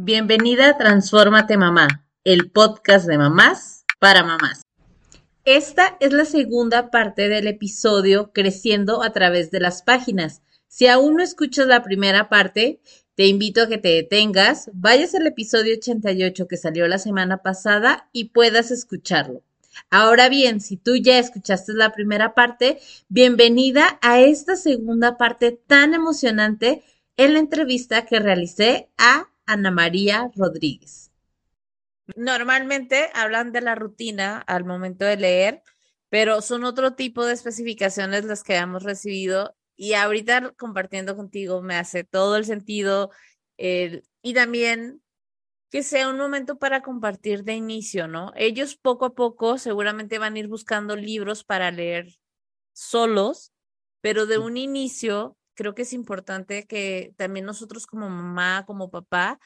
Bienvenida a Transfórmate Mamá, el podcast de mamás para mamás. Esta es la segunda parte del episodio Creciendo a través de las páginas. Si aún no escuchas la primera parte, te invito a que te detengas, vayas al episodio 88 que salió la semana pasada y puedas escucharlo. Ahora bien, si tú ya escuchaste la primera parte, bienvenida a esta segunda parte tan emocionante en la entrevista que realicé a Ana María Rodríguez. Normalmente hablan de la rutina al momento de leer, pero son otro tipo de especificaciones las que hemos recibido y ahorita compartiendo contigo me hace todo el sentido y también que sea un momento para compartir de inicio, ¿no? Ellos poco a poco seguramente van a ir buscando libros para leer solos, pero de un inicio creo que es importante que también nosotros como mamá, como papá,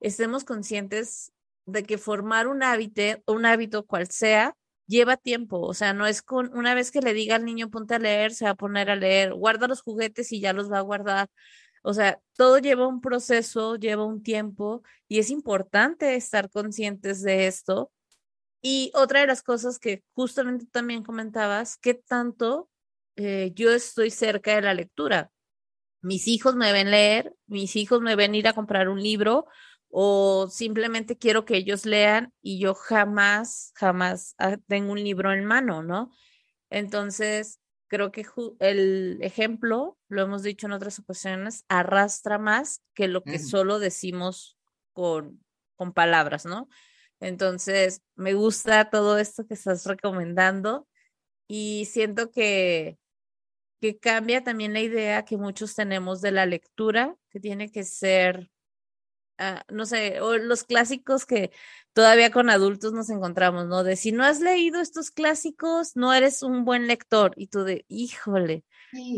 estemos conscientes de que formar un hábito, un hábito cual sea, lleva tiempo. O sea, no es con una vez que le diga al niño ponte a leer, se va a poner a leer, guarda los juguetes y ya los va a guardar. O sea, todo lleva un proceso, lleva un tiempo y es importante estar conscientes de esto. Y otra de las cosas que justamente también comentabas, ¿qué tanto eh, yo estoy cerca de la lectura? Mis hijos me ven leer, mis hijos me ven ir a comprar un libro o simplemente quiero que ellos lean y yo jamás, jamás ah, tengo un libro en mano, ¿no? Entonces, creo que el ejemplo, lo hemos dicho en otras ocasiones, arrastra más que lo que solo decimos con, con palabras, ¿no? Entonces, me gusta todo esto que estás recomendando y siento que que cambia también la idea que muchos tenemos de la lectura, que tiene que ser, ah, no sé, o los clásicos que todavía con adultos nos encontramos, ¿no? De si no has leído estos clásicos, no eres un buen lector. Y tú de, híjole,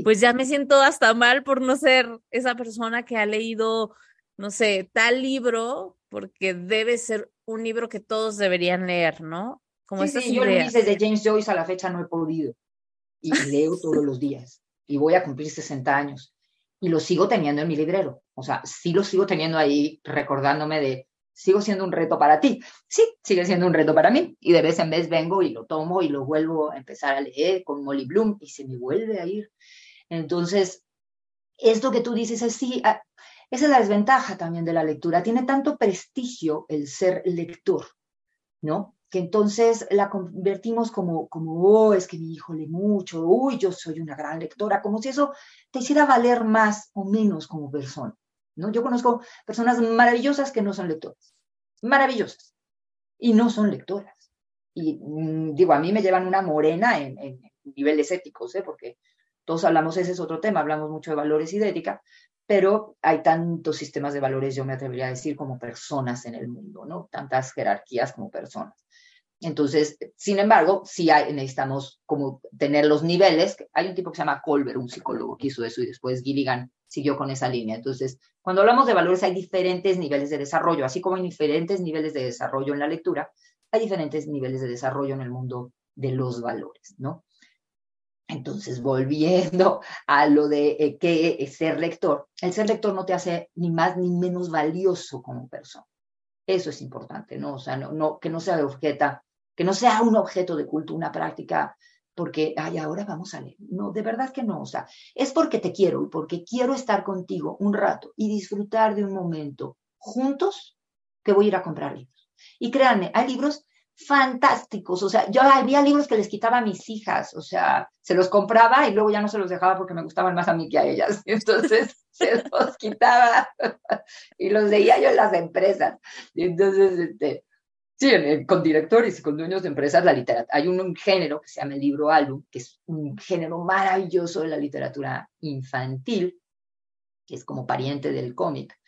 pues ya me siento hasta mal por no ser esa persona que ha leído, no sé, tal libro, porque debe ser un libro que todos deberían leer, ¿no? Como sí, sí, yo dices de James Joyce a la fecha no he podido y leo todos los días y voy a cumplir 60 años y lo sigo teniendo en mi librero. O sea, sí lo sigo teniendo ahí recordándome de, sigo siendo un reto para ti. Sí, sigue siendo un reto para mí. Y de vez en vez vengo y lo tomo y lo vuelvo a empezar a leer con Molly Bloom y se me vuelve a ir. Entonces, esto que tú dices es sí, ah, esa es la desventaja también de la lectura. Tiene tanto prestigio el ser lector, ¿no? Que entonces la convertimos como, como, oh, es que mi hijo lee mucho, uy, yo soy una gran lectora, como si eso te hiciera valer más o menos como persona, ¿no? Yo conozco personas maravillosas que no son lectoras, maravillosas, y no son lectoras. Y mm, digo, a mí me llevan una morena en, en niveles éticos, ¿eh? Porque todos hablamos, ese es otro tema, hablamos mucho de valores y de ética, pero hay tantos sistemas de valores, yo me atrevería a decir, como personas en el mundo, ¿no? Tantas jerarquías como personas. Entonces, sin embargo, sí necesitamos como tener los niveles. Hay un tipo que se llama Colbert, un psicólogo que hizo eso y después Gilligan siguió con esa línea. Entonces, cuando hablamos de valores hay diferentes niveles de desarrollo, así como hay diferentes niveles de desarrollo en la lectura, hay diferentes niveles de desarrollo en el mundo de los valores, ¿no? Entonces, volviendo a lo de eh, qué es ser lector, el ser lector no te hace ni más ni menos valioso como persona. Eso es importante, ¿no? O sea, no, que no sea de objeto, que no sea un objeto de culto, una práctica, porque, ay, ahora vamos a leer. No, de verdad que no. O sea, es porque te quiero y porque quiero estar contigo un rato y disfrutar de un momento juntos que voy a ir a comprar libros. Y créanme, hay libros fantásticos. O sea, yo había libros que les quitaba a mis hijas, o sea, se los compraba y luego ya no se los dejaba porque me gustaban más a mí que a ellas. Entonces se los quitaba y los leía yo en las empresas. Y entonces, este, sí, con directores y con dueños de empresas, la literatura. Hay un, género que se llama el libro álbum, que es un género maravilloso de la literatura infantil, que es como pariente del cómic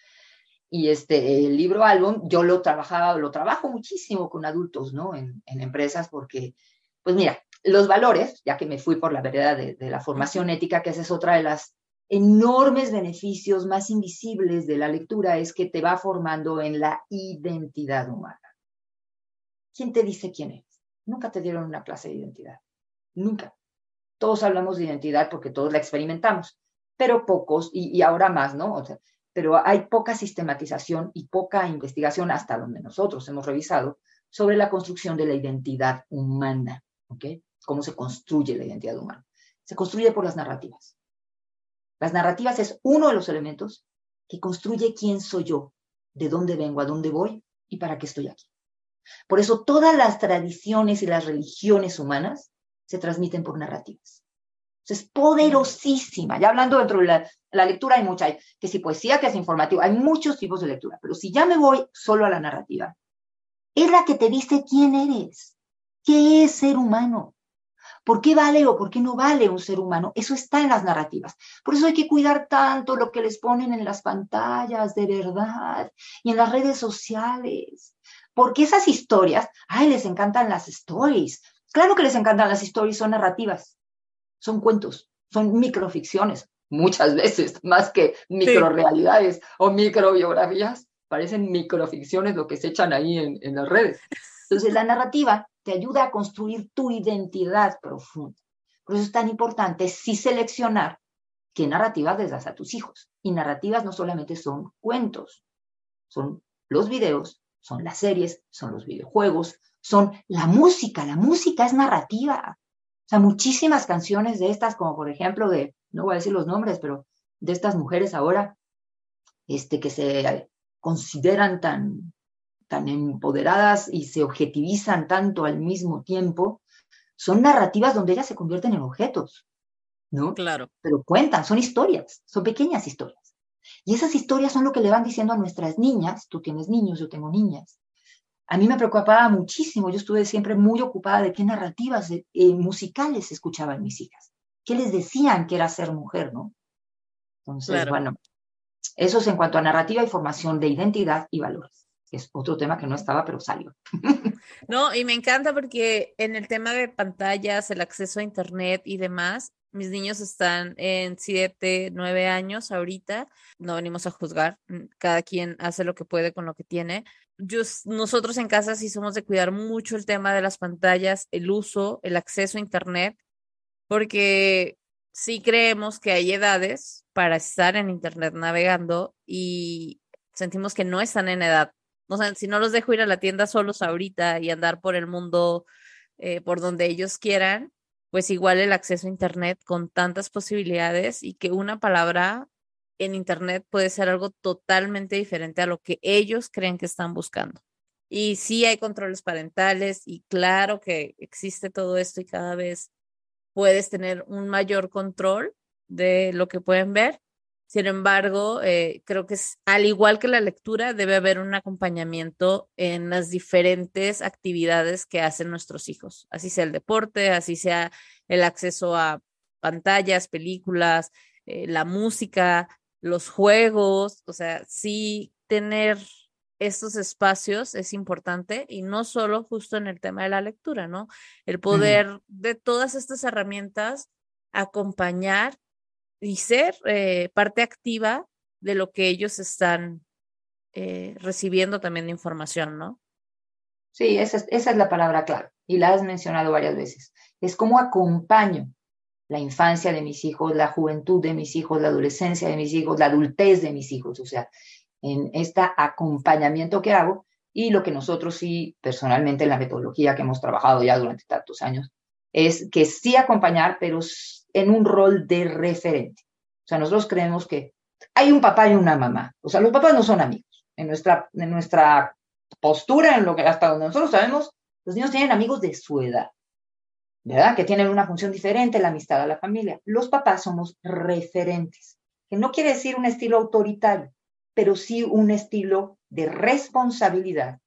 y este, el libro álbum, yo lo trabajaba, lo trabajo muchísimo con adultos, ¿no? En, empresas, porque, pues mira, los valores, ya que me fui por la vereda de, la formación ética, que esa es otra de las enormes beneficios más invisibles de la lectura, es que te va formando en la identidad humana. ¿Quién te dice quién eres? Nunca te dieron una clase de identidad. Nunca. Todos hablamos de identidad porque todos la experimentamos, pero pocos, y, y ahora más, ¿no? O sea, pero hay poca sistematización y poca investigación hasta donde nosotros hemos revisado sobre la construcción de la identidad humana, ¿ok? Cómo se construye la identidad humana. Se construye por las narrativas. Las narrativas es uno de los elementos que construye quién soy yo, de dónde vengo, a dónde voy y para qué estoy aquí. Por eso todas las tradiciones y las religiones humanas se transmiten por narrativas. Es poderosísima. Ya hablando dentro de la, lectura hay mucha, que si poesía, que es informativo, hay muchos tipos de lectura, pero si ya me voy solo a la narrativa, es la que te dice quién eres, qué es ser humano, por qué vale o por qué no vale un ser humano. Eso está en las narrativas. Por eso hay que cuidar tanto lo que les ponen en las pantallas de verdad y en las redes sociales. Porque esas historias, ay, les encantan las stories. Claro que les encantan las stories, son narrativas son cuentos, son microficciones, muchas veces, más que microrealidades o microbiografías, parecen microficciones lo que se echan ahí en, en las redes. Entonces, la narrativa te ayuda a construir tu identidad profunda. Por eso es tan importante sí seleccionar qué narrativas les das a tus hijos. Y narrativas no solamente son cuentos, son los videos, son las series, son los videojuegos, son la música. La música es narrativa. O sea, muchísimas canciones de estas, como por ejemplo de, no voy a decir los nombres, pero de estas mujeres ahora, este, que se consideran tan, tan empoderadas y se objetivizan tanto al mismo tiempo, son narrativas donde ellas se convierten en objetos, ¿no? Claro. Pero cuentan, son historias, son pequeñas historias. Y esas historias son lo que le van diciendo a nuestras niñas, tú tienes niños, yo tengo niñas, a mí me preocupaba muchísimo. Yo estuve siempre muy ocupada de qué narrativas eh, musicales escuchaban mis hijas, qué les decían que era ser mujer, ¿no? Entonces, bueno, eso es en cuanto a narrativa y formación de identidad y valores. Es otro tema que no estaba, pero salió. No, y me encanta porque en el tema de pantallas, el acceso a Internet y demás, mis niños están en siete, nueve años ahorita. No venimos a juzgar. Cada quien hace lo que puede con lo que tiene nosotros en casa sí somos de cuidar mucho el tema de las pantallas, el uso, el acceso a Internet, porque sí creemos que hay edades para estar en Internet navegando y sentimos que no están en edad. O sea, si no los dejo ir a la tienda solos ahorita y andar por el mundo eh, por donde ellos quieran, pues igual el acceso a Internet con tantas posibilidades y que una palabra en Internet puede ser algo totalmente diferente a lo que ellos creen que están buscando. Y sí hay controles parentales y claro que existe todo esto y cada vez puedes tener un mayor control de lo que pueden ver. Sin embargo, eh, creo que es, al igual que la lectura, debe haber un acompañamiento en las diferentes actividades que hacen nuestros hijos, así sea el deporte, así sea el acceso a pantallas, películas, eh, la música, los juegos, o sea, sí tener estos espacios es importante y no solo justo en el tema de la lectura, ¿no? El poder de todas estas herramientas acompañar y ser eh, parte activa de lo que ellos están eh, recibiendo también de información, ¿no? Sí, esa es, esa es la palabra clave y la has mencionado varias veces. Es como acompaño la infancia de mis hijos, la juventud de mis hijos, la adolescencia de mis hijos, la adultez de mis hijos, o sea, en este acompañamiento que hago y lo que nosotros sí, personalmente, en la metodología que hemos trabajado ya durante tantos años, es que sí acompañar, pero en un rol de referente. O sea, nosotros creemos que hay un papá y una mamá. O sea, los papás no son amigos. En nuestra, en nuestra postura, en lo que hasta donde nosotros sabemos, los niños tienen amigos de su edad. ¿Verdad? Que tienen una función diferente, la amistad a la familia. Los papás somos referentes, que no quiere decir un estilo autoritario, pero sí un estilo de responsabilidad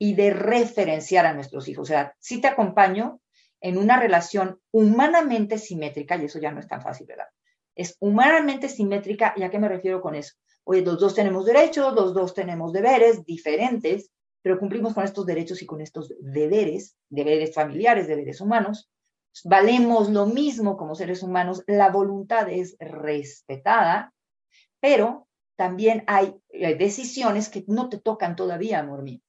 y de referenciar a nuestros hijos. O sea, sí te acompaño en una relación humanamente simétrica, y eso ya no es tan fácil, ¿verdad? Es humanamente simétrica, ¿y a qué me refiero con eso? Oye, los dos tenemos derechos, los dos tenemos deberes diferentes, pero cumplimos con estos derechos y con estos deberes, deberes familiares, deberes humanos. Valemos lo mismo como seres humanos, la voluntad es respetada, pero también hay eh, decisiones que no te tocan todavía, amor mío.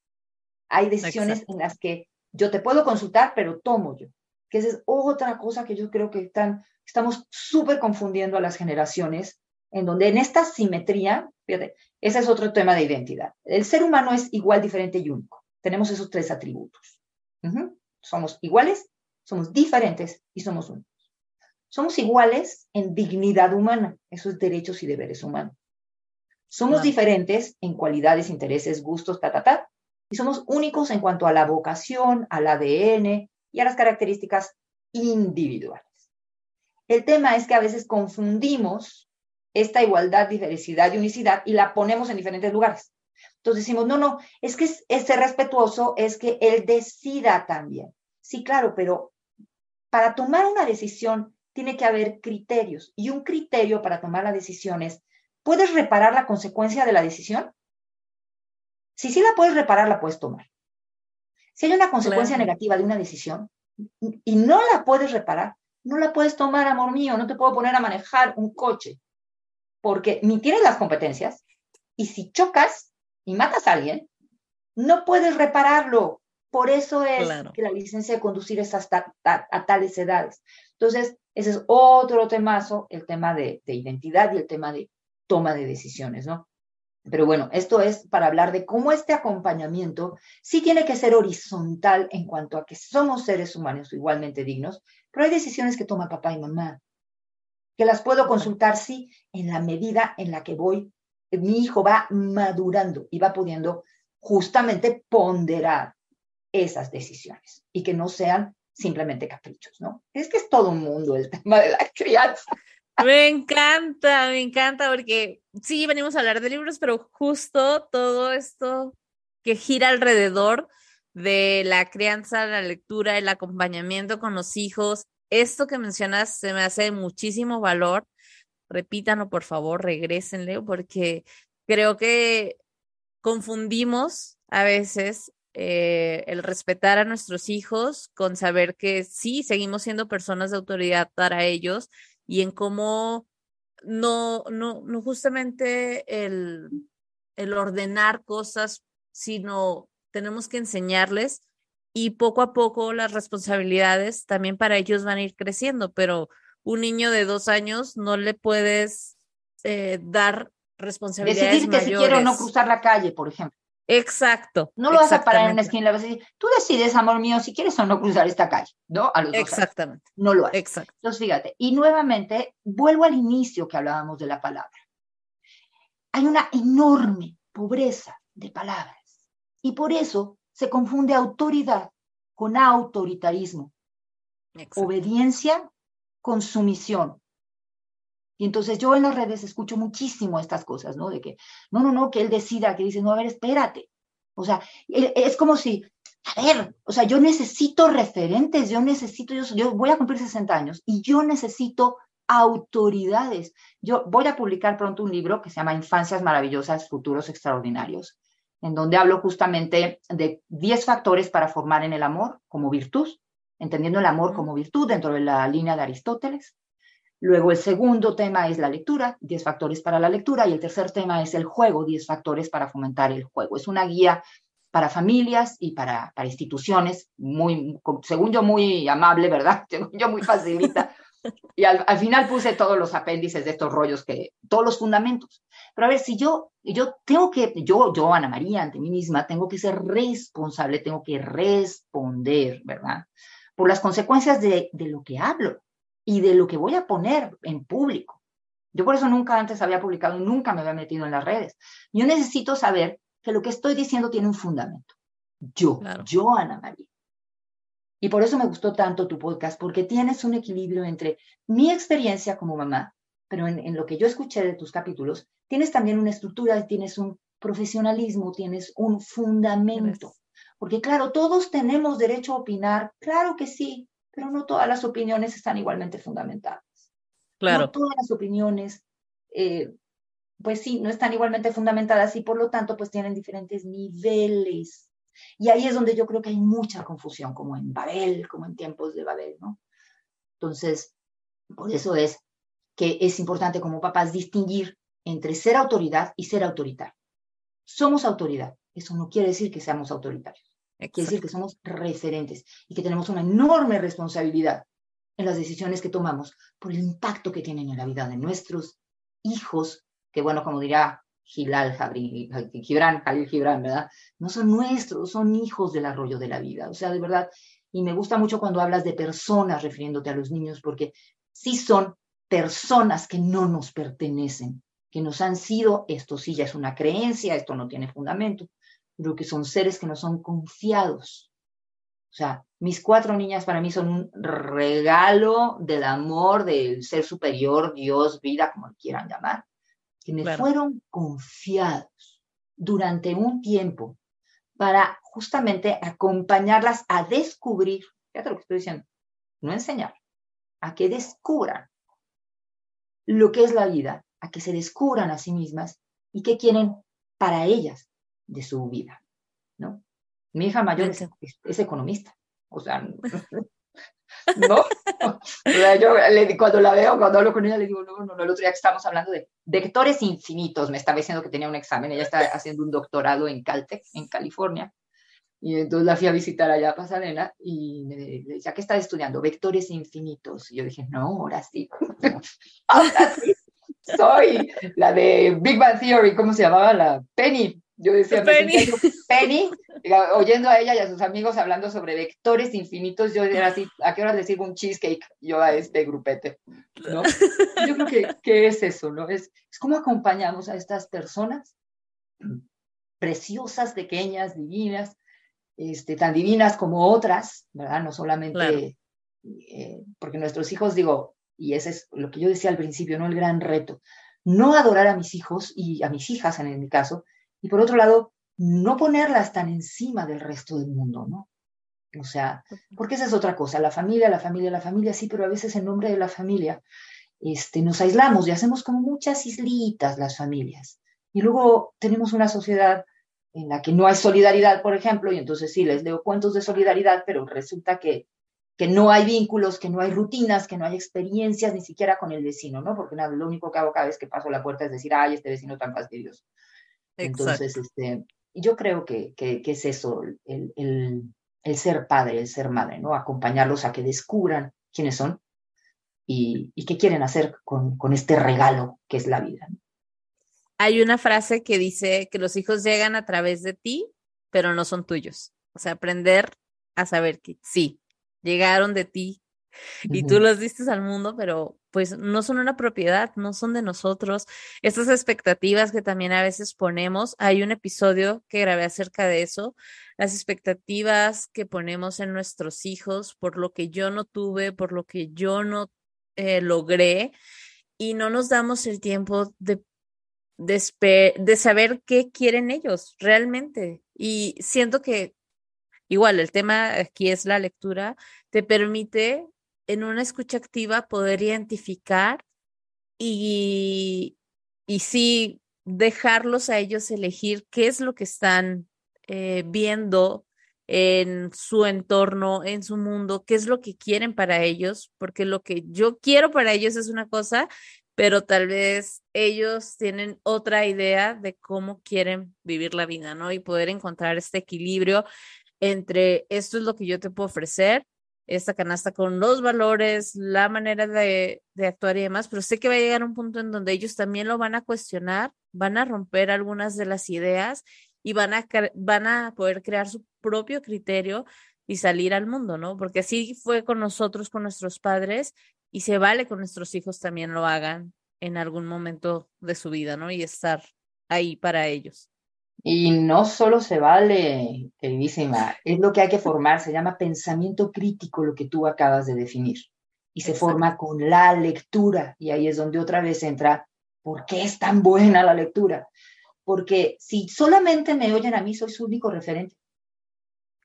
Hay decisiones en las que yo te puedo consultar, pero tomo yo. Que esa es otra cosa que yo creo que están, estamos súper confundiendo a las generaciones, en donde en esta simetría Fíjate, ese es otro tema de identidad. El ser humano es igual, diferente y único. Tenemos esos tres atributos. Somos iguales, somos diferentes y somos únicos. Somos iguales en dignidad humana, esos derechos y deberes humanos. Somos diferentes en cualidades, intereses, gustos, ta, ta, ta, y somos únicos en cuanto a la vocación, al ADN y a las características individuales. El tema es que a veces confundimos esta igualdad, diversidad y unicidad y la ponemos en diferentes lugares. Entonces decimos, no, no, es que es, ser respetuoso es que él decida también. Sí, claro, pero para tomar una decisión tiene que haber criterios y un criterio para tomar la decisión es, ¿puedes reparar la consecuencia de la decisión? Si sí la puedes reparar, la puedes tomar. Si hay una consecuencia negativa de una decisión y no la puedes reparar, no la puedes tomar, amor mío, no te puedo poner a manejar un coche, porque ni tienes las competencias y si chocas y matas a alguien, no puedes repararlo. Por eso es que la licencia de conducir es hasta a, tales edades. Entonces, ese es otro temazo, el tema de, de identidad y el tema de toma de decisiones, ¿no? Pero bueno, esto es para hablar de cómo este acompañamiento sí tiene que ser horizontal en cuanto a que somos seres humanos igualmente dignos, pero hay decisiones que toma papá y mamá, que las puedo consultar, sí, en la medida en la que voy, mi hijo va madurando y va pudiendo justamente ponderar esas decisiones y que no sean simplemente caprichos, ¿no? Es que es todo un mundo el tema de la crianza. Me encanta, me encanta porque sí, venimos a hablar de libros, pero justo todo esto que gira alrededor de la crianza, la lectura, el acompañamiento con los hijos, esto que mencionas se me hace muchísimo valor. Repítanlo, por favor, regrésenle, porque creo que confundimos a veces eh, el respetar a nuestros hijos con saber que sí, seguimos siendo personas de autoridad para ellos y en cómo no, no, no justamente el, el ordenar cosas, sino tenemos que enseñarles y poco a poco las responsabilidades también para ellos van a ir creciendo, pero un niño de dos años no le puedes eh, dar responsabilidades Decidir que si quiero no cruzar la calle, por ejemplo. Exacto. No lo vas a parar en una esquina, le vas a decir, tú decides, amor mío, si quieres o no cruzar esta calle, ¿no? A los Exactamente. No lo haces. Exacto. Entonces, fíjate, y nuevamente vuelvo al inicio que hablábamos de la palabra. Hay una enorme pobreza de palabras y por eso se confunde autoridad con autoritarismo, obediencia con sumisión. Y entonces yo en las redes escucho muchísimo estas cosas, ¿no? De que, no, no, no, que él decida, que dice, no, a ver, espérate. O sea, es como si, a ver, o sea, yo necesito referentes, yo necesito, yo, yo voy a cumplir 60 años y yo necesito autoridades. Yo voy a publicar pronto un libro que se llama Infancias Maravillosas, Futuros Extraordinarios, en donde hablo justamente de 10 factores para formar en el amor como virtud, entendiendo el amor como virtud dentro de la línea de Aristóteles. Luego el segundo tema es la lectura, 10 factores para la lectura, y el tercer tema es el juego, 10 factores para fomentar el juego. Es una guía para familias y para, para instituciones, muy, según yo, muy amable, ¿verdad? Según yo, muy facilita. Y al, final puse todos los apéndices de estos rollos, que, todos los fundamentos. Pero a ver, si yo, yo tengo que, yo, yo, Ana María, ante mí misma, tengo que ser responsable, tengo que responder, ¿verdad? Por las consecuencias de, de lo que hablo y de lo que voy a poner en público. Yo por eso nunca antes había publicado, nunca me había metido en las redes. Yo necesito saber que lo que estoy diciendo tiene un fundamento. Yo, yo, Ana María. Y por eso me gustó tanto tu podcast, porque tienes un equilibrio entre mi experiencia como mamá, pero en, lo que yo escuché de tus capítulos, tienes también una estructura, tienes un profesionalismo, tienes un fundamento. Porque claro, todos tenemos derecho a opinar, claro que sí, pero no todas las opiniones están igualmente fundamentadas. Claro. No todas las opiniones, eh, pues sí, no están igualmente fundamentadas y por lo tanto, pues tienen diferentes niveles. Y ahí es donde yo creo que hay mucha confusión, como en Babel, como en tiempos de Babel, ¿no? Entonces, por eso es que es importante como papás distinguir entre ser autoridad y ser autoritario. Somos autoridad, eso no quiere decir que seamos autoritarios. Quiere decir que somos referentes y que tenemos una enorme responsabilidad en las decisiones que tomamos por el impacto que tienen en la vida de nuestros hijos, que bueno, como dirá Gilal Gibran, Khalil Gibran, ¿verdad? No son nuestros, son hijos del arroyo de la vida. O sea, de verdad, y me gusta mucho cuando hablas de personas refiriéndote a los niños, porque sí son personas que no nos pertenecen, que nos han sido, esto sí ya es una creencia, esto no tiene fundamento, pero que son seres que nos son confiados. O sea, mis cuatro niñas para mí son un regalo del amor del ser superior, Dios, vida, como quieran llamar, que me fueron confiados durante un tiempo para justamente acompañarlas a descubrir, fíjate lo que estoy diciendo, no enseñar, a que descubran lo que es la vida, a que se descubran a sí mismas y qué quieren para ellas de su vida, ¿no? Mi hija mayor es, economista, o sea, ¿no? Yo cuando la veo, cuando hablo con ella, le digo, no, no, no, el otro día que estábamos hablando de vectores infinitos, me estaba diciendo que tenía un examen, ella está haciendo un doctorado en Caltech, en California, y entonces la fui a visitar allá a Pasadena y me decía, ¿qué está estudiando? Vectores infinitos. Y yo dije, no, ahora sí. ahora sí. Soy la de Big Bang Theory, ¿cómo se llamaba? La Penny. Yo decía, Penny, Penny oyendo a ella y a sus amigos hablando sobre vectores infinitos, yo era así, ¿a qué hora les sirvo un cheesecake yo a este grupete? ¿no? Yo creo que, que es eso, ¿no? Es, es cómo acompañamos a estas personas preciosas, pequeñas, divinas, este, tan divinas como otras, ¿verdad? No solamente, eh, porque nuestros hijos, digo, y ese es lo que yo decía al principio, ¿no? El gran reto, no adorar a mis hijos y a mis hijas en mi caso, y por otro lado, no ponerlas tan encima del resto del mundo, ¿no? O sea, porque esa es otra cosa, la familia, la familia, la familia, sí, pero a veces en nombre de la familia este, nos aislamos y hacemos como muchas islitas las familias. Y luego tenemos una sociedad en la que no hay solidaridad, por ejemplo, y entonces sí, les leo cuentos de solidaridad, pero resulta que, que no hay vínculos, que no hay rutinas, que no hay experiencias ni siquiera con el vecino, ¿no? Porque nada, lo único que hago cada vez que paso la puerta es decir, ay, este vecino tan fastidioso. Entonces, este, yo creo que, que, es eso, el, el, el, ser padre, el ser madre, ¿no? Acompañarlos a que descubran quiénes son y, y qué quieren hacer con, con, este regalo que es la vida. Hay una frase que dice que los hijos llegan a través de ti, pero no son tuyos. O sea, aprender a saber que sí, llegaron de ti, y tú los diste al mundo, pero pues no son una propiedad, no son de nosotros. Estas expectativas que también a veces ponemos, hay un episodio que grabé acerca de eso, las expectativas que ponemos en nuestros hijos por lo que yo no tuve, por lo que yo no eh, logré, y no nos damos el tiempo de, de, de saber qué quieren ellos realmente. Y siento que igual el tema aquí es la lectura, te permite en una escucha activa poder identificar y, y sí dejarlos a ellos elegir qué es lo que están eh, viendo en su entorno, en su mundo, qué es lo que quieren para ellos, porque lo que yo quiero para ellos es una cosa, pero tal vez ellos tienen otra idea de cómo quieren vivir la vida, ¿no? Y poder encontrar este equilibrio entre esto es lo que yo te puedo ofrecer, esta canasta con los valores, la manera de, actuar y demás, pero sé que va a llegar un punto en donde ellos también lo van a cuestionar, van a romper algunas de las ideas y van a, van a poder crear su propio criterio y salir al mundo, ¿no? Porque así fue con nosotros, con nuestros padres, y se vale con nuestros hijos también lo hagan en algún momento de su vida, ¿no? Y estar ahí para ellos. Y no solo se vale, queridísima, es lo que hay que formar, se llama pensamiento crítico lo que tú acabas de definir. Y se forma con la lectura. Y ahí es donde otra vez entra, ¿por qué es tan buena la lectura? Porque si solamente me oyen a mí, soy su único referente.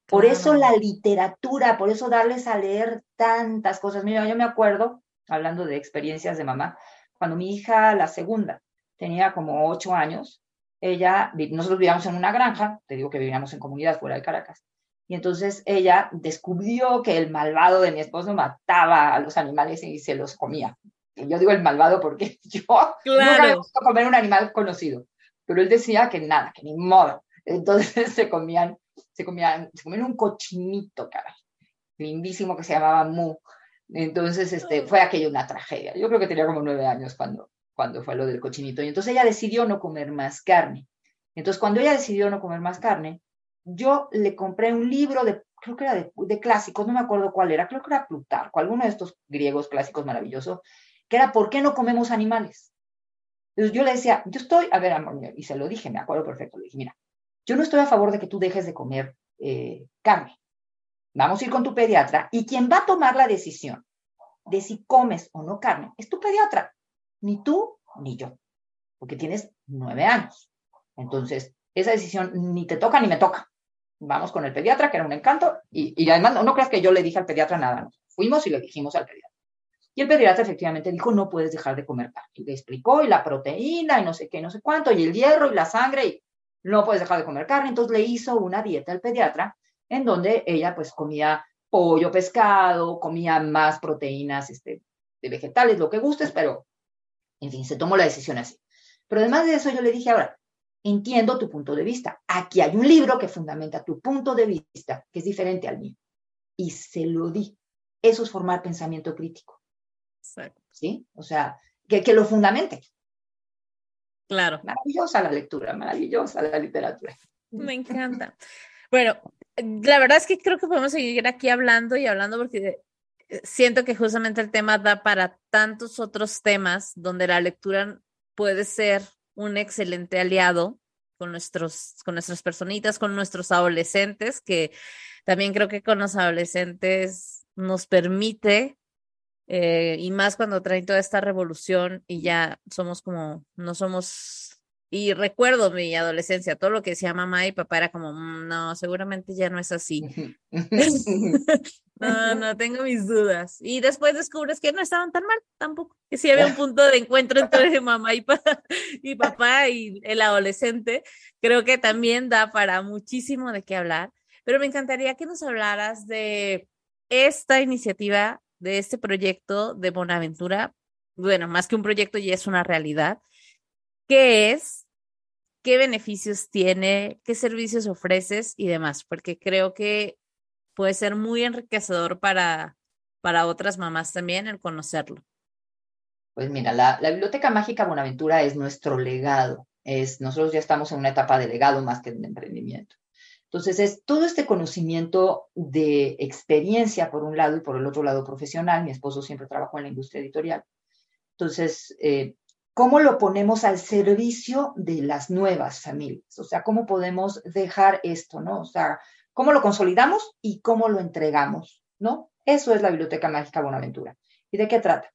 Por eso la literatura, por eso darles a leer tantas cosas. Mira, yo me acuerdo, hablando de experiencias de mamá, cuando mi hija, la segunda, tenía como ocho años, ella, nosotros vivíamos en una granja, te digo que vivíamos en comunidad fuera de Caracas, y entonces ella descubrió que el malvado de mi esposo mataba a los animales y se los comía. Y yo digo el malvado porque yo nunca me gusta comer un animal conocido, pero él decía que nada, que ni modo. Entonces se comían, se comían, se comían un cochinito, cara, lindísimo que se llamaba Mu. Entonces este, fue aquello una tragedia. Yo creo que tenía como nueve años cuando, cuando fue lo del cochinito. Y entonces ella decidió no comer más carne. Entonces, cuando ella decidió no comer más carne, yo le compré un libro de, creo que era de, clásicos, no me acuerdo cuál era, creo que era Plutarco, alguno de estos griegos clásicos maravillosos, que era ¿Por qué no comemos animales? Entonces yo le decía, yo estoy, a ver, amor, y se lo dije, me acuerdo perfecto, le dije, mira, yo no estoy a favor de que tú dejes de comer eh, carne. Vamos a ir con tu pediatra y quien va a tomar la decisión de si comes o no carne es tu pediatra, ni tú ni yo, porque tienes nueve años. Entonces, esa decisión ni te toca ni me toca. Vamos con el pediatra, que era un encanto, y, además no, creas que yo le dije al pediatra nada, fuimos y le dijimos al pediatra. Y el pediatra efectivamente dijo, no puedes dejar de comer carne. Y le explicó, y la proteína, y no sé qué, no sé cuánto, y el hierro, y la sangre, y no puedes dejar de comer carne. Entonces le hizo una dieta al pediatra, en donde ella pues comía pollo, pescado, comía más proteínas este, de vegetales, lo que gustes, pero en fin, se tomó la decisión así. Pero además de eso yo le dije, ahora, entiendo tu punto de vista. Aquí hay un libro que fundamenta tu punto de vista, que es diferente al mío. Y se lo di. Eso es formar pensamiento crítico. Exacto. ¿Sí? O sea, que, que lo fundamente. Claro. Maravillosa la lectura, maravillosa la literatura. Me encanta. Bueno, la verdad es que creo que podemos seguir aquí hablando y hablando porque siento que justamente el tema da para tantos otros temas donde la lectura puede ser un excelente aliado con nuestros, con nuestras personitas, con nuestros adolescentes, que también creo que con los adolescentes nos permite, eh, y más cuando traen toda esta revolución y ya somos como, no somos y recuerdo mi adolescencia, todo lo que decía mamá y papá era como, mm, no, seguramente ya no es así. no, no, tengo mis dudas. Y después descubres que no estaban tan mal tampoco, que sí había un punto de encuentro entre mamá y, y papá y el adolescente. Creo que también da para muchísimo de qué hablar, pero me encantaría que nos hablaras de esta iniciativa, de este proyecto de Bonaventura. Bueno, más que un proyecto, ya es una realidad. ¿Qué es? qué beneficios tiene, qué servicios ofreces y demás, porque creo que puede ser muy enriquecedor para, para otras mamás también el conocerlo. Pues mira, la, Biblioteca Mágica Buenaventura es nuestro legado. Es, nosotros ya estamos en una etapa de legado más que de emprendimiento. Entonces, es todo este conocimiento de experiencia por un lado y por el otro lado profesional. Mi esposo siempre trabajó en la industria editorial. Entonces, eh, ¿Cómo lo ponemos al servicio de las nuevas familias? O sea, ¿cómo podemos dejar esto, no? O sea, ¿cómo lo consolidamos y cómo lo entregamos, no? Eso es la Biblioteca Mágica Buenaventura. ¿Y de qué trata?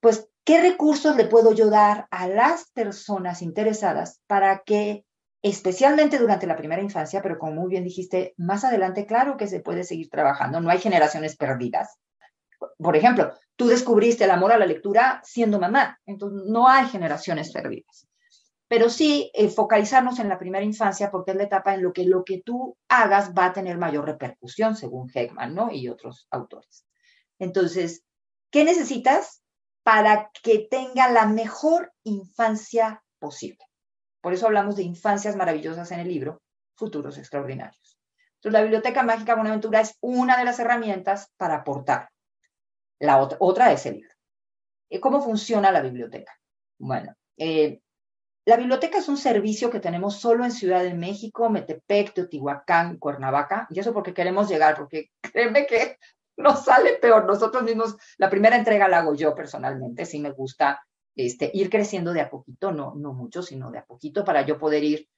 Pues, ¿qué recursos le puedo yo dar a las personas interesadas para que, especialmente durante la primera infancia, pero como muy bien dijiste, más adelante, claro que se puede seguir trabajando, no hay generaciones perdidas, por ejemplo, tú descubriste el amor a la lectura siendo mamá, entonces no hay generaciones perdidas. Pero sí eh, focalizarnos en la primera infancia porque es la etapa en la que lo que tú hagas va a tener mayor repercusión, según Heckman ¿no? y otros autores. Entonces, ¿qué necesitas para que tenga la mejor infancia posible? Por eso hablamos de infancias maravillosas en el libro, Futuros Extraordinarios. Entonces, la Biblioteca Mágica Buenaventura es una de las herramientas para aportar la otra, otra es el libro. ¿Cómo funciona la biblioteca? Bueno, eh, la biblioteca es un servicio que tenemos solo en Ciudad de México, Metepec, Teotihuacán, Cuernavaca, y eso porque queremos llegar, porque créeme que nos sale peor. Nosotros mismos, la primera entrega la hago yo personalmente, sí me gusta este, ir creciendo de a poquito, no, no mucho, sino de a poquito para yo poder ir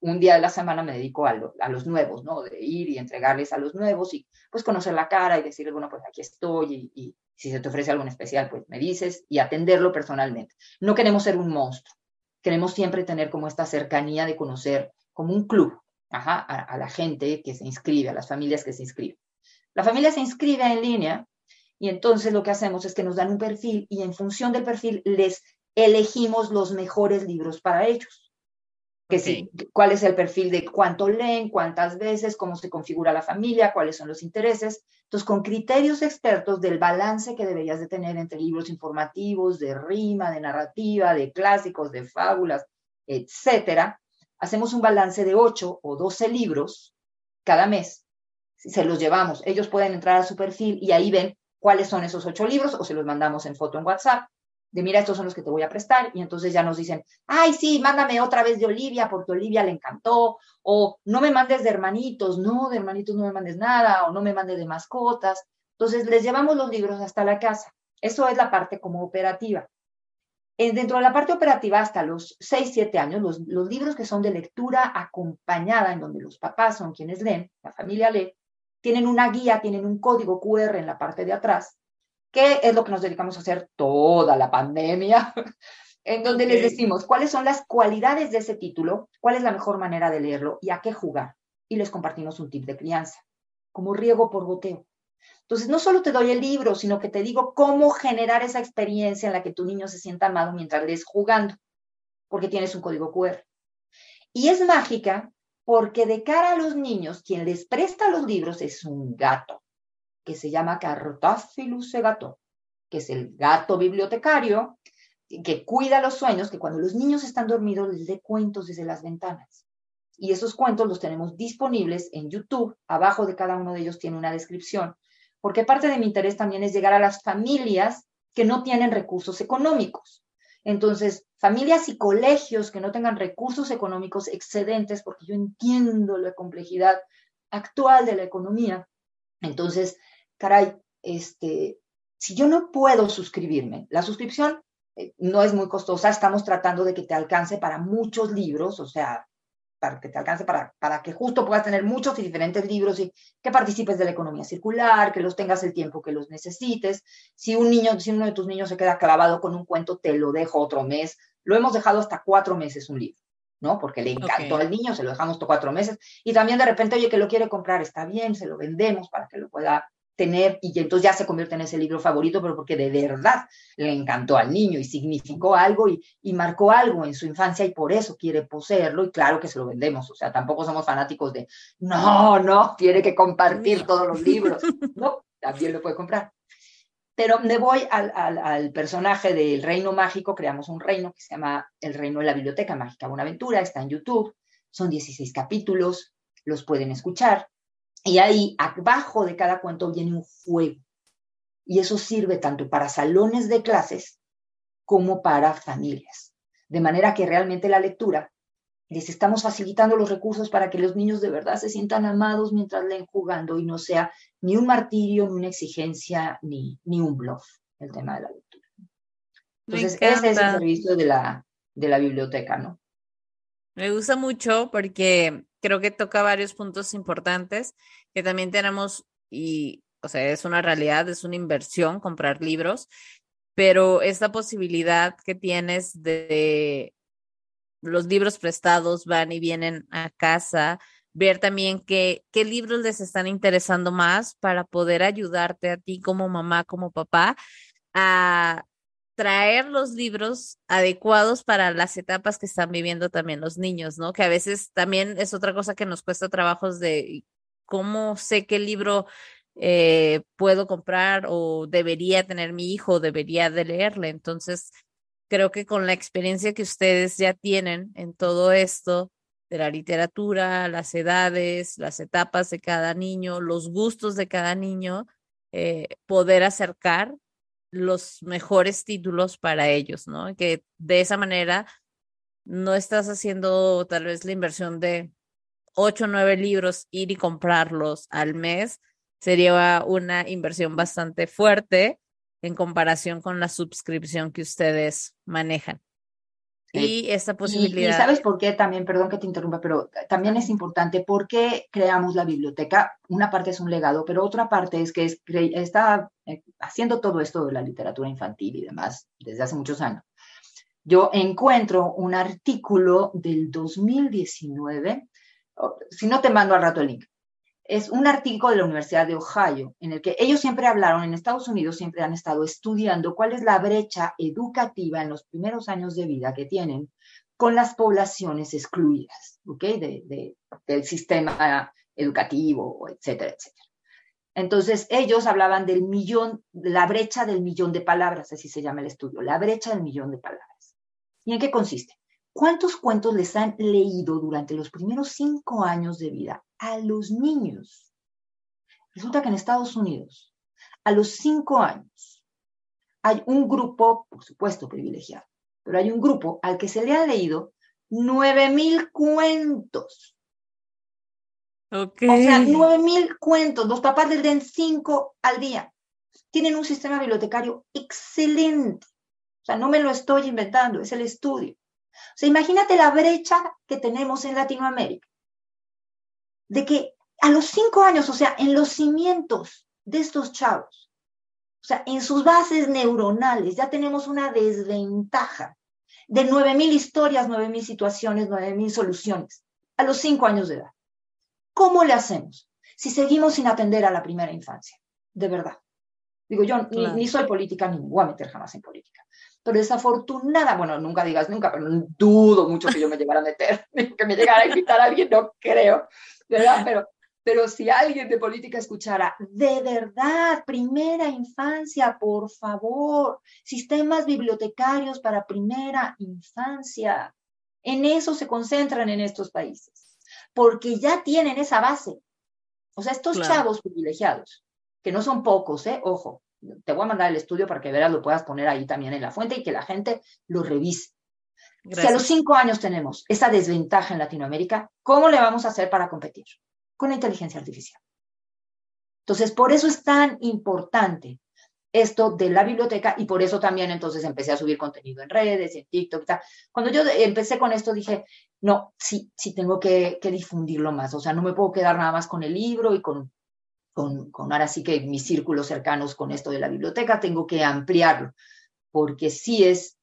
un día de la semana me dedico a, los nuevos, ¿no? De ir y entregarles a los nuevos y pues conocer la cara y decirles, bueno, pues aquí estoy y, si se te ofrece algo especial, pues me dices y atenderlo personalmente. No queremos ser un monstruo, queremos siempre tener como esta cercanía de conocer como un club a, a la gente que se inscribe, a las familias que se inscriben. La familia se inscribe en línea y entonces lo que hacemos es que nos dan un perfil y en función del perfil les elegimos los mejores libros para ellos que sí, cuál es el perfil de cuánto leen, cuántas veces, cómo se configura la familia, cuáles son los intereses. Entonces, con criterios expertos del balance que deberías de tener entre libros informativos, de rima, de narrativa, de clásicos, de fábulas, etcétera, hacemos un balance de 8 o 12 libros cada mes. Se los llevamos, ellos pueden entrar a su perfil y ahí ven cuáles son esos ocho libros o se los mandamos en foto en WhatsApp de mira, estos son los que te voy a prestar, y entonces ya nos dicen, ay, sí, mándame otra vez de Olivia, porque Olivia le encantó, o no me mandes de hermanitos, no, de hermanitos no me mandes nada, o no me mandes de mascotas. Entonces les llevamos los libros hasta la casa. Eso es la parte como operativa. Dentro de la parte operativa, hasta los 6, 7 años, los, los libros que son de lectura acompañada, en donde los papás son quienes leen, la familia lee, tienen una guía, tienen un código QR en la parte de atrás, que es lo que nos dedicamos a hacer toda la pandemia, en donde les decimos cuáles son las cualidades de ese título, cuál es la mejor manera de leerlo y a qué jugar. Y les compartimos un tip de crianza, como riego por goteo. Entonces, no solo te doy el libro, sino que te digo cómo generar esa experiencia en la que tu niño se sienta amado mientras lees jugando, porque tienes un código QR. Y es mágica porque de cara a los niños, quien les presta los libros es un gato, que se llama Carrotáfilus gato, que es el gato bibliotecario, que cuida los sueños, que cuando los niños están dormidos les dé cuentos desde las ventanas. Y esos cuentos los tenemos disponibles en YouTube. Abajo de cada uno de ellos tiene una descripción, porque parte de mi interés también es llegar a las familias que no tienen recursos económicos. Entonces, familias y colegios que no tengan recursos económicos excedentes, porque yo entiendo la complejidad actual de la economía. Entonces, caray, este, si yo no puedo suscribirme, la suscripción eh, no es muy costosa, estamos tratando de que te alcance para muchos libros, o sea, para que te alcance para, para que justo puedas tener muchos y diferentes libros y que participes de la economía circular, que los tengas el tiempo que los necesites. Si un niño, si uno de tus niños se queda clavado con un cuento, te lo dejo otro mes. Lo hemos dejado hasta cuatro meses un libro, ¿no? Porque le encantó al niño, se lo dejamos cuatro meses. Y también de repente, oye, que lo quiere comprar, está bien, se lo vendemos para que lo pueda tener y entonces ya se convierte en ese libro favorito, pero porque de verdad le encantó al niño y significó algo y, y, marcó algo en su infancia y por eso quiere poseerlo y claro que se lo vendemos, o sea, tampoco somos fanáticos de, no, no, tiene que compartir todos los libros, no, también lo puede comprar. Pero me voy al, al, al, personaje del reino mágico, creamos un reino que se llama el reino de la biblioteca mágica Buenaventura, está en YouTube, son 16 capítulos, los pueden escuchar, y ahí, abajo de cada cuento viene un juego. Y eso sirve tanto para salones de clases como para familias. De manera que realmente la lectura les estamos facilitando los recursos para que los niños de verdad se sientan amados mientras leen jugando y no sea ni un martirio, ni una exigencia, ni, ni un bluff el tema de la lectura. Entonces, ese es el servicio de la, de la biblioteca, ¿no? Me gusta mucho porque creo que toca varios puntos importantes que también tenemos y, o sea, es una realidad, es una inversión comprar libros, pero esta posibilidad que tienes de los libros prestados van y vienen a casa, ver también qué, qué libros les están interesando más para poder ayudarte a ti como mamá, como papá, a traer los libros adecuados para las etapas que están viviendo también los niños, ¿no? Que a veces también es otra cosa que nos cuesta trabajos de cómo sé qué libro eh, puedo comprar o debería tener mi hijo, debería de leerle. Entonces, creo que con la experiencia que ustedes ya tienen en todo esto de la literatura, las edades, las etapas de cada niño, los gustos de cada niño, eh, poder acercar los mejores títulos para ellos, ¿no? Que de esa manera no estás haciendo tal vez la inversión de ocho o nueve libros, ir y comprarlos al mes, sería una inversión bastante fuerte en comparación con la suscripción que ustedes manejan. Y esta posibilidad. Y, sabes por qué también, perdón que te interrumpa, pero también es importante por qué creamos la biblioteca. Una parte es un legado, pero otra parte es que está eh, haciendo todo esto de la literatura infantil y demás desde hace muchos años. Yo encuentro un artículo del 2019, si no te mando al rato el link, es un artículo de la Universidad de Ohio, en el que ellos siempre hablaron, en Estados Unidos siempre han estado estudiando cuál es la brecha educativa en los primeros años de vida que tienen con las poblaciones excluidas, ¿ok? De, del sistema educativo, etcétera, etcétera. Entonces, ellos hablaban del millón, la brecha del millón de palabras, así se llama el estudio, la brecha del millón de palabras. ¿Y en qué consiste? ¿Cuántos cuentos les han leído durante los primeros cinco años de vida a los niños? Resulta que en Estados Unidos, a los cinco años, hay un grupo, por supuesto, privilegiado, pero hay un grupo al que se le han leído 9000 cuentos. Okay. O sea, 9000 cuentos. Los papás les den 5 al día. Tienen un sistema bibliotecario excelente. O sea, no me lo estoy inventando, es el estudio. O sea, imagínate la brecha que tenemos en Latinoamérica. De que a los 5 años, o sea, en los cimientos de estos chavos, o sea, en sus bases neuronales ya tenemos una desventaja de 9.000 historias, 9.000 situaciones, 9.000 soluciones a los 5 años de edad. ¿Cómo le hacemos si seguimos sin atender a la primera infancia? De verdad. Digo, yo ni, soy política ni me voy a meter jamás en política. Pero desafortunada, bueno, nunca digas nunca, pero dudo mucho que yo me llegara a meter, que me llegara a invitar a alguien, no creo, ¿verdad? Pero pero si alguien de política escuchara, de verdad, primera infancia, por favor, sistemas bibliotecarios para primera infancia, en eso se concentran en estos países, porque ya tienen esa base. O sea, estos chavos privilegiados, que no son pocos, ¿eh? Ojo, te voy a mandar el estudio para que veas, lo puedas poner ahí también en la fuente y que la gente lo revise. Si a los cinco años tenemos esa desventaja en Latinoamérica, ¿cómo le vamos a hacer para competir? con la inteligencia artificial. Entonces, por eso es tan importante esto de la biblioteca y por eso también entonces empecé a subir contenido en redes, en TikTok y tal. Cuando yo empecé con esto dije, no, sí, sí tengo que, difundirlo más, o sea, no me puedo quedar nada más con el libro y con, con, con ahora sí que mis círculos cercanos con esto de la biblioteca, tengo que ampliarlo, porque sí es,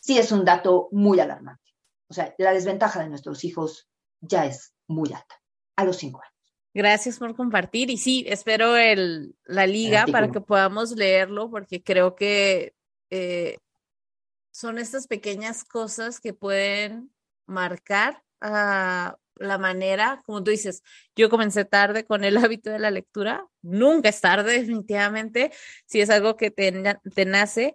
sí es un dato muy alarmante. O sea, la desventaja de nuestros hijos ya es muy alta a los cinco años. Gracias por compartir. Y sí, espero el, la liga para que podamos leerlo porque creo que eh, son estas pequeñas cosas que pueden marcar a la manera, como tú dices, yo comencé tarde con el hábito de la lectura, nunca es tarde definitivamente, si es algo que te, te nace,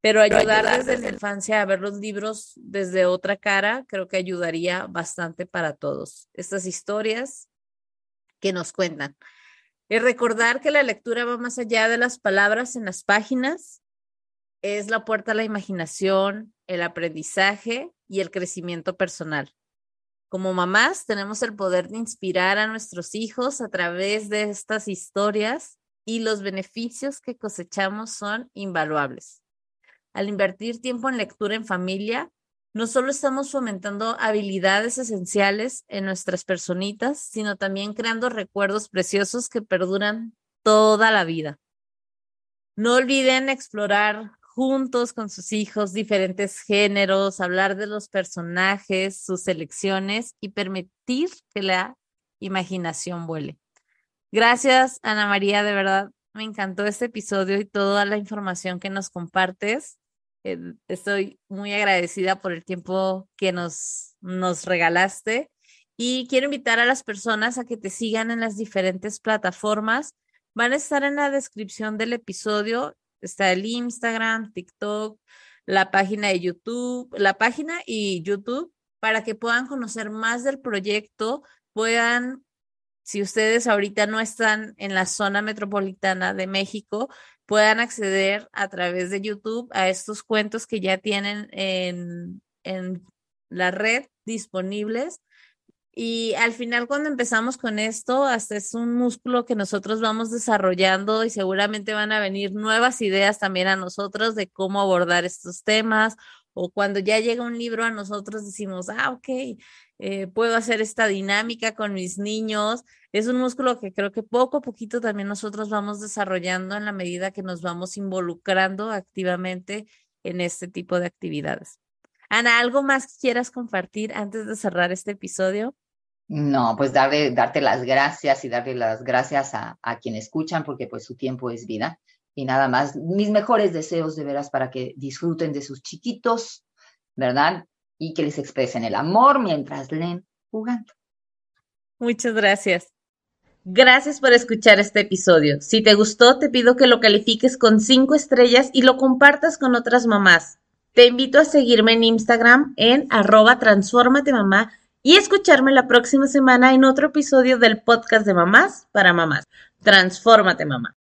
pero ayudar, desde la infancia a ver los libros desde otra cara, creo que ayudaría bastante para todos. Estas historias que nos cuentan. Y recordar que la lectura va más allá de las palabras en las páginas, es la puerta a la imaginación, el aprendizaje y el crecimiento personal. Como mamás tenemos el poder de inspirar a nuestros hijos a través de estas historias y los beneficios que cosechamos son invaluables. Al invertir tiempo en lectura en familia, no solo estamos fomentando habilidades esenciales en nuestras personitas, sino también creando recuerdos preciosos que perduran toda la vida. No olviden explorar juntos con sus hijos diferentes géneros, hablar de los personajes, sus elecciones y permitir que la imaginación vuele. Gracias, Ana María, de verdad me encantó este episodio y toda la información que nos compartes. Eh, estoy muy agradecida por el tiempo que nos, nos regalaste y quiero invitar a las personas a que te sigan en las diferentes plataformas. Van a estar en la descripción del episodio. Está el Instagram, TikTok, la página de YouTube, la página y YouTube para que puedan conocer más del proyecto, puedan si ustedes ahorita no están en la zona metropolitana de México, puedan acceder a través de YouTube a estos cuentos que ya tienen en, en la red disponibles. Y al final, cuando empezamos con esto, hasta es un músculo que nosotros vamos desarrollando y seguramente van a venir nuevas ideas también a nosotros de cómo abordar estos temas. O cuando ya llega un libro a nosotros decimos, ah, ok, eh, puedo hacer esta dinámica con mis niños. Es un músculo que creo que poco a poquito también nosotros vamos desarrollando en la medida que nos vamos involucrando activamente en este tipo de actividades. Ana, ¿algo más que quieras compartir antes de cerrar este episodio? No, pues darle, darte las gracias y darle las gracias a, a quien escuchan porque pues su tiempo es vida. Y nada más, mis mejores deseos de veras para que disfruten de sus chiquitos, ¿verdad? Y que les expresen el amor mientras leen jugando. Muchas gracias. Gracias por escuchar este episodio. Si te gustó, te pido que lo califiques con cinco estrellas y lo compartas con otras mamás. Te invito a seguirme en Instagram en arroba transformate mamá y escucharme la próxima semana en otro episodio del podcast de mamás para mamás. Transfórmate mamá.